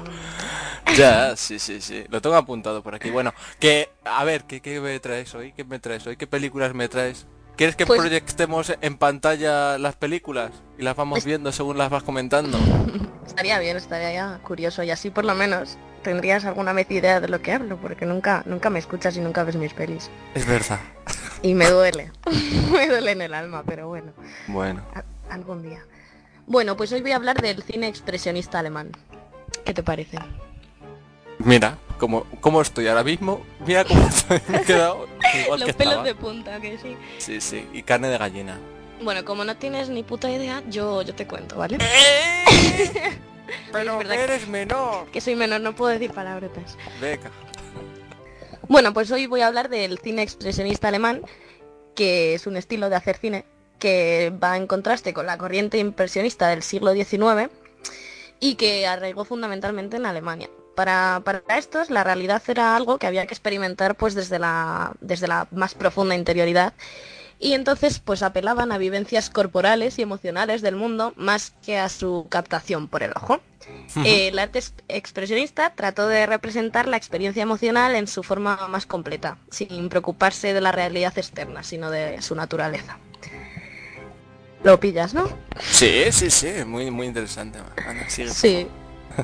Ya, sí, sí, sí. Lo tengo apuntado por aquí. Bueno, que... A ver, ¿qué, qué me traes hoy? ¿Qué me traes hoy? ¿Qué películas me traes? ¿Quieres que Pues- proyectemos en pantalla las películas? Y las vamos Es- viendo según las vas comentando. Estaría bien, estaría ya curioso y así por lo menos tendrías alguna vez idea de lo que hablo, porque nunca, nunca me escuchas y nunca ves mis pelis. Es verdad. Y me duele, me duele en el alma, pero bueno. Bueno. A- algún día. Bueno, pues hoy voy a hablar del cine expresionista alemán. ¿Qué te parece? Mira, como, cómo estoy ahora mismo. Mira cómo estoy. Me he quedado igual Los que pelos estaba. de punta, que sí. Sí, sí. Y carne de gallina. Bueno, como no tienes ni puta idea, yo, yo te cuento, ¿vale? Pero que que- eres menor. Que soy menor, no puedo decir palabrotas. Venga. Bueno, pues hoy voy a hablar del cine expresionista alemán, que es un estilo de hacer cine que va en contraste con la corriente impresionista del siglo XIX y que arraigó fundamentalmente en Alemania. Para, para estos la realidad era algo que había que experimentar pues desde la, desde la más profunda interioridad y entonces pues apelaban a vivencias corporales y emocionales del mundo más que a su captación por el ojo. Eh, el arte ex- expresionista trató de representar la experiencia emocional en su forma más completa, sin preocuparse de la realidad externa, sino de su naturaleza. Lo pillas, ¿no? Sí, sí, sí. Muy, muy interesante. Por Sí,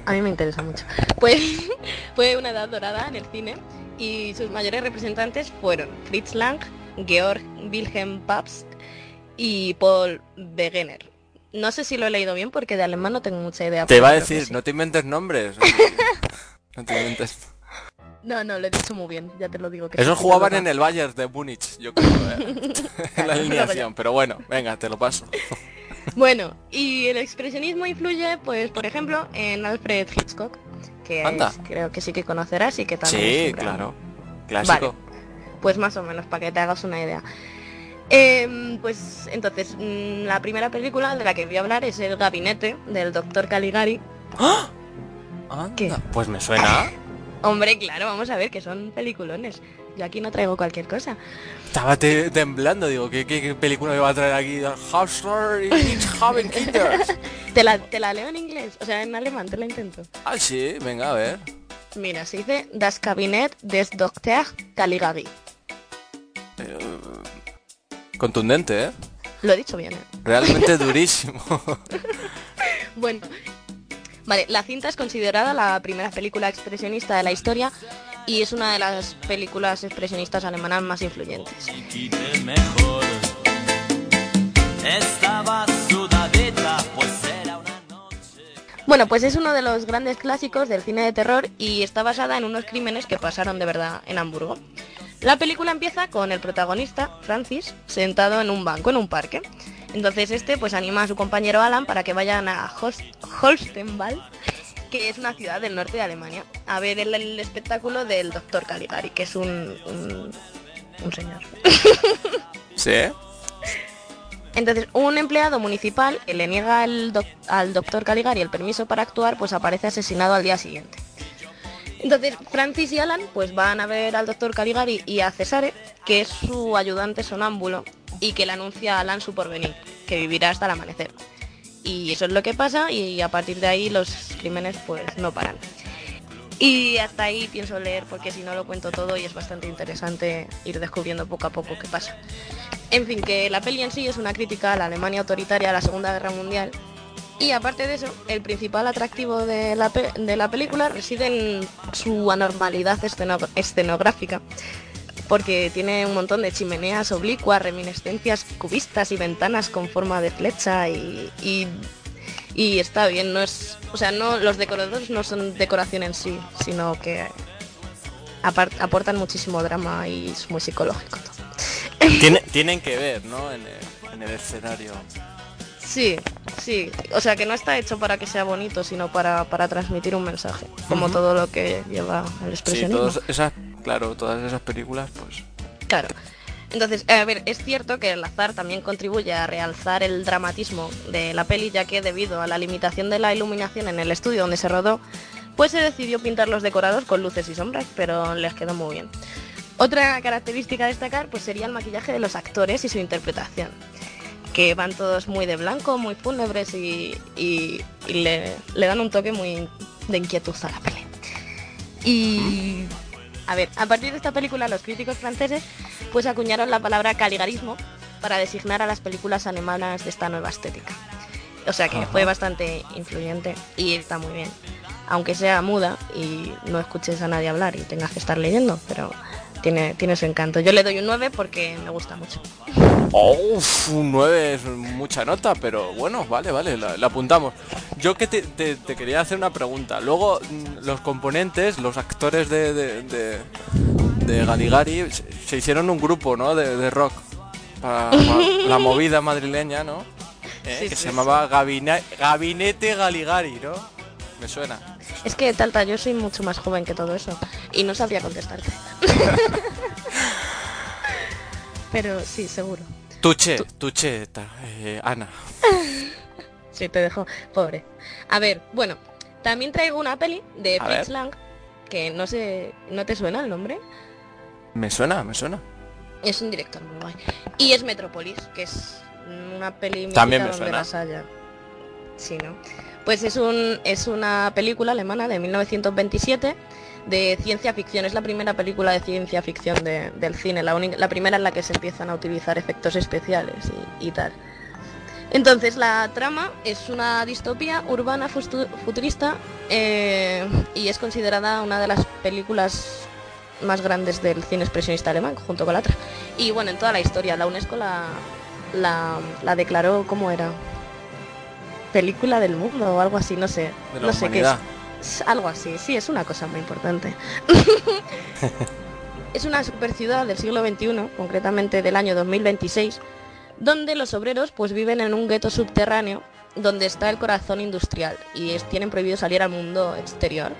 a mí me interesa mucho. Pues fue una edad dorada en el cine y sus mayores representantes fueron Fritz Lang, Georg Wilhelm Pabst y Paul Wegener. No sé si lo he leído bien porque de alemán no tengo mucha idea. Te va a decir, sí. no te inventes nombres. No te inventes. No, no, lo he dicho muy bien, ya te lo digo. Que Esos sí, jugaban en el Bayern de Múnich, yo creo, ¿eh? en la alineación. Pero bueno, venga, te lo paso. Bueno, y el expresionismo influye, pues, por ejemplo, en Alfred Hitchcock, que Anda. es- creo que sí que conocerás y que también es Sí, un gran- claro. Clásico. Pues más o menos, para que te hagas una idea. Em, pues entonces, mm, la primera película de la que voy a hablar es El Gabinete del Dr. Caligari. Anda, ¿Qué? Pues me suena. Hombre, claro, vamos a ver que son peliculones. Yo aquí no traigo cualquier cosa. Estaba te- temblando, digo, ¿qué, qué, qué película me va a traer aquí? Te la, te la leo en inglés, o sea, en alemán, te la intento. Ah, sí, venga, a ver. Mira, se dice Das Kabinett des Dr. Caligari. Contundente, ¿eh? Lo he dicho bien, ¿eh? Realmente durísimo. Bueno, vale, la cinta es considerada la primera película expresionista de la historia y es una de las películas expresionistas alemanas más influyentes. pues. Bueno, pues es uno de los grandes clásicos del cine de terror y está basada en unos crímenes que pasaron de verdad en Hamburgo. La película empieza con el protagonista, Francis, sentado en un banco en un parque. Entonces este pues anima a su compañero Alan para que vayan a Holst- Holstenwald, que es una ciudad del norte de Alemania, a ver el, el espectáculo del doctor Caligari, que es un, un, un señor. ¿Sí? Entonces, un empleado municipal que le niega al, doc- al doctor Caligari el permiso para actuar, pues aparece asesinado al día siguiente. Entonces, Francis y Alan pues van a ver al doctor Caligari y a Cesare, que es su ayudante sonámbulo y que le anuncia a Alan su porvenir, que vivirá hasta el amanecer. Y eso es lo que pasa y a partir de ahí los crímenes pues no paran. Y hasta ahí pienso leer porque si no lo cuento todo y es bastante interesante ir descubriendo poco a poco qué pasa. En fin, que la peli en sí es una crítica a la Alemania autoritaria a la Segunda Guerra Mundial. Y aparte de eso, el principal atractivo de la, de la película reside en su anormalidad esceno- escenográfica, porque tiene un montón de chimeneas oblicuas, reminiscencias cubistas y ventanas con forma de flecha y, y- Y está bien, no es. O sea, no los decoradores no son decoración en sí, sino que aportan muchísimo drama y es muy psicológico todo. Tiene- tienen que ver, ¿no? En el, en el escenario. Sí, sí. O sea que no está hecho para que sea bonito, sino para, para transmitir un mensaje. Como todo lo que lleva el Sí, expresionismo. todas esas, claro, todas esas películas, pues. Claro. Entonces, a ver, es cierto que el azar también contribuye a realzar el dramatismo de la peli, ya que debido a la limitación de la iluminación en el estudio donde se rodó, pues se decidió pintar los decorados con luces y sombras, pero les quedó muy bien. Otra característica a destacar pues sería el maquillaje de los actores y su interpretación, que van todos muy de blanco, muy fúnebres y le, le dan un toque muy de inquietud a la peli. Y a ver, a partir de esta película los críticos franceses pues acuñaron la palabra caligarismo para designar a las películas alemanas de esta nueva estética. O sea que Ajá. fue bastante influyente y está muy bien. Aunque sea muda y no escuches a nadie hablar y tengas que estar leyendo, pero tiene, tiene su encanto. Yo le doy un 9 porque me gusta mucho. Oh, un 9 es mucha nota, pero bueno, vale, vale, la, la apuntamos. Yo que te, te- te quería hacer una pregunta. Luego, mm, los componentes, los actores de, de, de, de Galigari se, se hicieron un grupo, ¿no? De, de rock. Para, para la movida madrileña, ¿no? Eh, Sí, que sí, se llamaba Gabina- Gabinete Galigari, ¿no? Me suena. Es que, Talta, yo soy mucho más joven que todo eso y no sabría contestarte. pero sí, seguro. Tuche, Tuche, ta- eh, Ana. Sí, te dejo, pobre. A ver, bueno, también traigo una peli de Fritz. Lang, que no sé, ¿no te suena el nombre? Me suena, me suena. Es un director muy guay. Y es Metropolis, que es una peli También me donde suena. las haya. Sí, ¿no? Pues es, un, es una película alemana de 1927 de ciencia ficción. Es la primera película de ciencia ficción de- del cine, la, la primera en la que se empiezan a utilizar efectos especiales y, tal. Entonces la trama es una distopía urbana futurista eh, y es considerada una de las películas más grandes del cine expresionista alemán, junto con la otra. Y bueno, en toda la historia, la UNESCO la, la, la declaró como era película del mundo o algo así, no sé. De la no sé qué es. Es Algo así, sí, es una cosa muy importante. es una super ciudad del siglo XXI, concretamente del año 2026, donde los obreros pues viven en un gueto subterráneo donde está el corazón industrial y es- tienen prohibido salir al mundo exterior.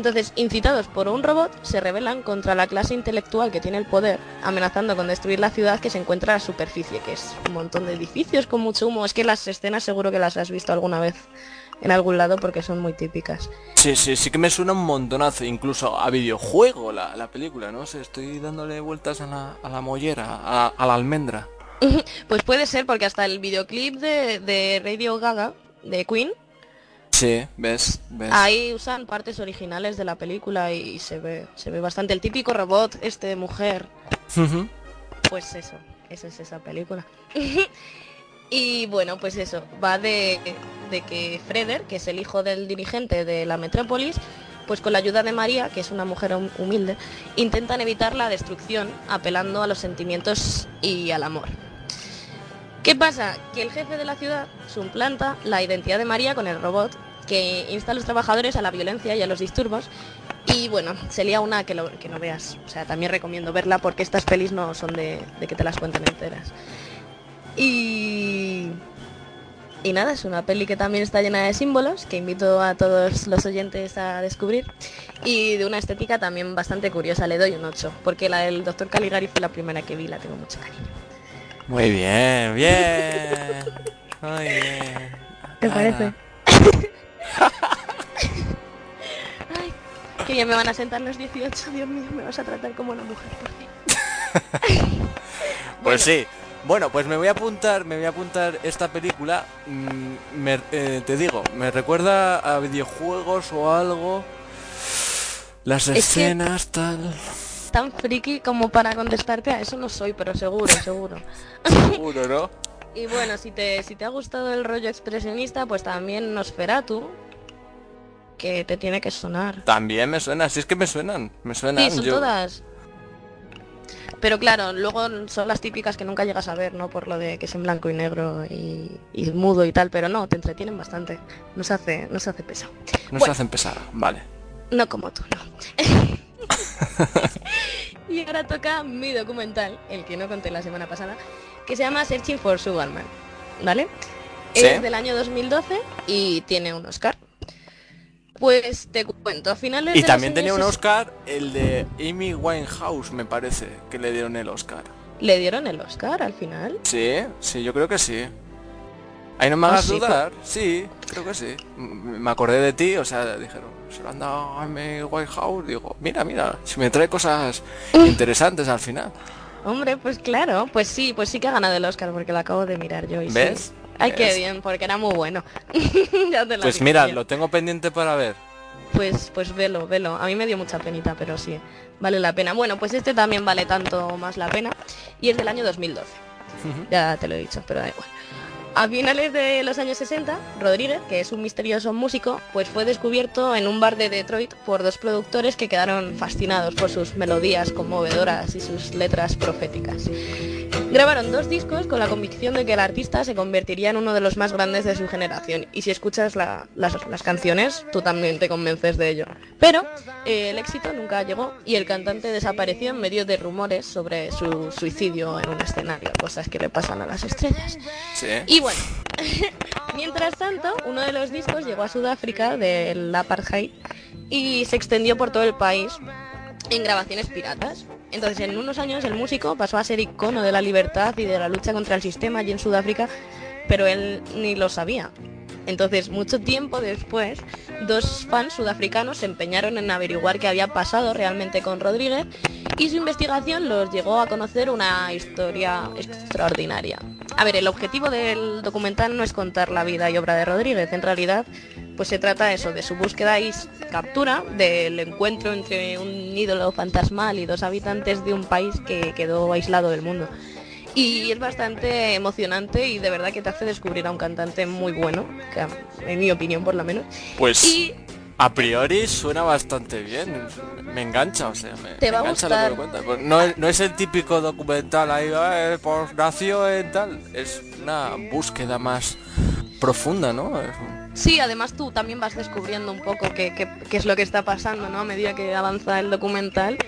Entonces, incitados por un robot, se rebelan contra la clase intelectual que tiene el poder, amenazando con destruir la ciudad que se encuentra a la superficie, que es un montón de edificios con mucho humo. Es que las escenas seguro que las has visto alguna vez en algún lado porque son muy típicas. Sí, sí, sí que me suena un montonazo, incluso a videojuego la, la película, ¿no? sé, estoy dándole vueltas a la, a la mollera, a, a la almendra. Pues puede ser porque hasta el videoclip de, de Radio Gaga, de Queen, Sí, ves, ves. ahí usan partes originales de la película y se ve, se ve bastante. El típico robot este de mujer, pues eso, esa es esa película. y bueno, pues eso, va de, de que Freder, que es el hijo del dirigente de la metrópolis, pues con la ayuda de María, que es una mujer hum- humilde, intentan evitar la destrucción apelando a los sentimientos y al amor. ¿Qué pasa? Que el jefe de la ciudad suplanta la identidad de María con el robot que insta a los trabajadores a la violencia y a los disturbios. Y bueno, sería una que, lo- que no veas. O sea, también recomiendo verla porque estas pelis no son de, de que te las cuenten enteras. Y... Y nada, es una peli que también está llena de símbolos, que invito a todos los oyentes a descubrir. Y de una estética también bastante curiosa, le doy un 8, porque la del Dr. Caligari fue la primera que vi, la tengo mucho cariño. Muy bien, bien. Muy bien. ¿Te Ana. parece? Ay, que ya me van a sentar los 18, Dios mío, me vas a tratar como una mujer por fin. Pues sí. Bueno, pues me voy a apuntar, me voy a apuntar esta película. mm, me- eh, te digo, me recuerda a videojuegos o algo. Las Es escenas, tal. Tan friki como para contestarte a eso no soy, pero seguro, seguro. Seguro, ¿no? Y bueno, si te, si te ha gustado el rollo expresionista, pues también Nosferatu, que te tiene que sonar. También me suena, si es que me suenan, me suenan. Sí, son yo- todas. Pero claro, luego son las típicas que nunca llegas a ver, ¿no? Por lo de que es en blanco y negro y, y mudo y tal, pero no, te entretienen bastante. No se hace, no se hace pesado. No se hacen pesar, vale. No como tú, no. y ahora toca mi documental, el que no conté la semana pasada, que se llama Searching for Sugarman, ¿vale? Sí. Es del año 2012 y tiene un Oscar. Pues te cuento, a finales Y de también tenía un Oscar, el de Amy Winehouse, me parece, que le dieron el Oscar. ¿Le dieron el Oscar al final? Sí, sí, yo creo que sí. Ahí no me Ah, hagas sí, dudar. Sí, creo que sí. Me acordé de ti, o sea, dijeron, se lo han dado a Amy Winehouse. Digo, mira, mira, si me trae cosas interesantes al final. Hombre, pues claro, pues sí, pues sí que ha ganado el Oscar porque lo acabo de mirar yo y sí. ¿Ves? Ay, qué bien, porque era muy bueno. Ya te lo Pues mira, lo tengo pendiente para ver. Pues, pues velo, velo. A mí me dio mucha penita, pero sí, vale la pena. Bueno, pues este también vale tanto más la pena y es del año 2012. Ya te lo he dicho, pero da igual. A finales de los años 60, Rodríguez, que es un misterioso músico, pues fue descubierto en un bar de Detroit por dos productores que quedaron fascinados por sus melodías conmovedoras y sus letras proféticas. Grabaron dos discos con la convicción de que el artista se convertiría en uno de los más grandes de su generación. Y si escuchas la- las, las canciones, tú también te convences de ello. Pero eh, el éxito nunca llegó y el cantante desapareció en medio de rumores sobre su suicidio en un escenario, cosas que le pasan a las estrellas. Sí. Y bueno, mientras tanto, uno de los discos llegó a Sudáfrica del apartheid y se extendió por todo el país en grabaciones piratas. Entonces, en unos años el músico pasó a ser icono de la libertad y de la lucha contra el sistema allí en Sudáfrica, pero él ni lo sabía. Entonces, mucho tiempo después, dos fans sudafricanos se empeñaron en averiguar qué había pasado realmente con Rodríguez y su investigación los llegó a conocer una historia extraordinaria. A ver, el objetivo del documental no es contar la vida y obra de Rodríguez, en realidad pues se trata eso, de su búsqueda y captura, del encuentro entre un ídolo fantasmal y dos habitantes de un país que quedó aislado del mundo. Y es bastante emocionante y de verdad que te hace descubrir a un cantante muy bueno, que en mi opinión por lo menos. Pues Y a priori suena bastante bien. Me engancha, o sea, me, Te me va a engancha gustar. lo que me. Pues no, es, no es el típico documental ahí, eh, pues nació en tal. Es una búsqueda más profunda, ¿no? Sí, además tú también vas descubriendo un poco qué, qué- qué es lo que está pasando, ¿no? A medida que avanza el documental.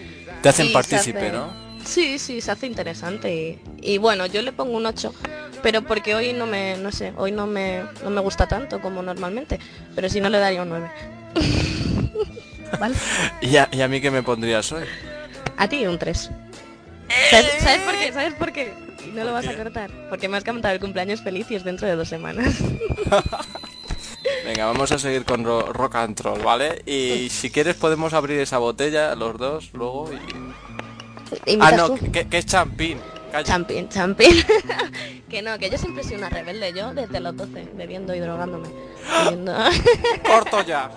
Te hacen partícipe, hace- ¿no? Sí, sí, se hace interesante y, y bueno, yo le pongo un 8, pero porque hoy no me, no sé, hoy no me, no me gusta tanto como normalmente, pero si no le daría un 9. ¿Vale? ¿Y a, y a mí qué me pondrías hoy? A ti un 3. ¿Sabes, sabes por qué? ¿Sabes por qué? Y no lo vas a cortar, porque me has cantado el cumpleaños feliz y es dentro de dos semanas. Venga, vamos a seguir con ro- rock and roll, ¿vale? Y si quieres podemos abrir esa botella los dos luego y... Ah, no, que, que es champín. Calla. Champín, champín. que no, que yo siempre sido una rebelde, yo desde los 12, bebiendo y drogándome. Bebiendo- Corto ya.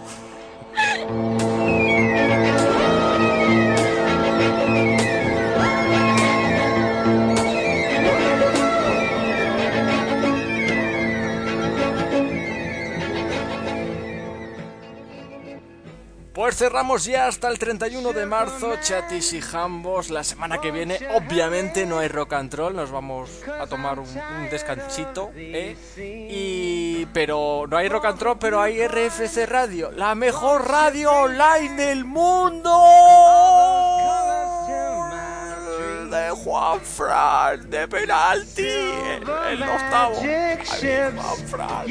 Pues cerramos ya hasta el 31 de marzo, chatis y jambos. La semana que viene, obviamente, no hay rock and roll. Nos vamos a tomar un, un descansito. ¿eh? Y... Pero no hay rock and roll, pero hay RFC Radio, la mejor radio online del mundo. De Juan Fran, de penalti, el, el octavo. Ay, Juan Fran.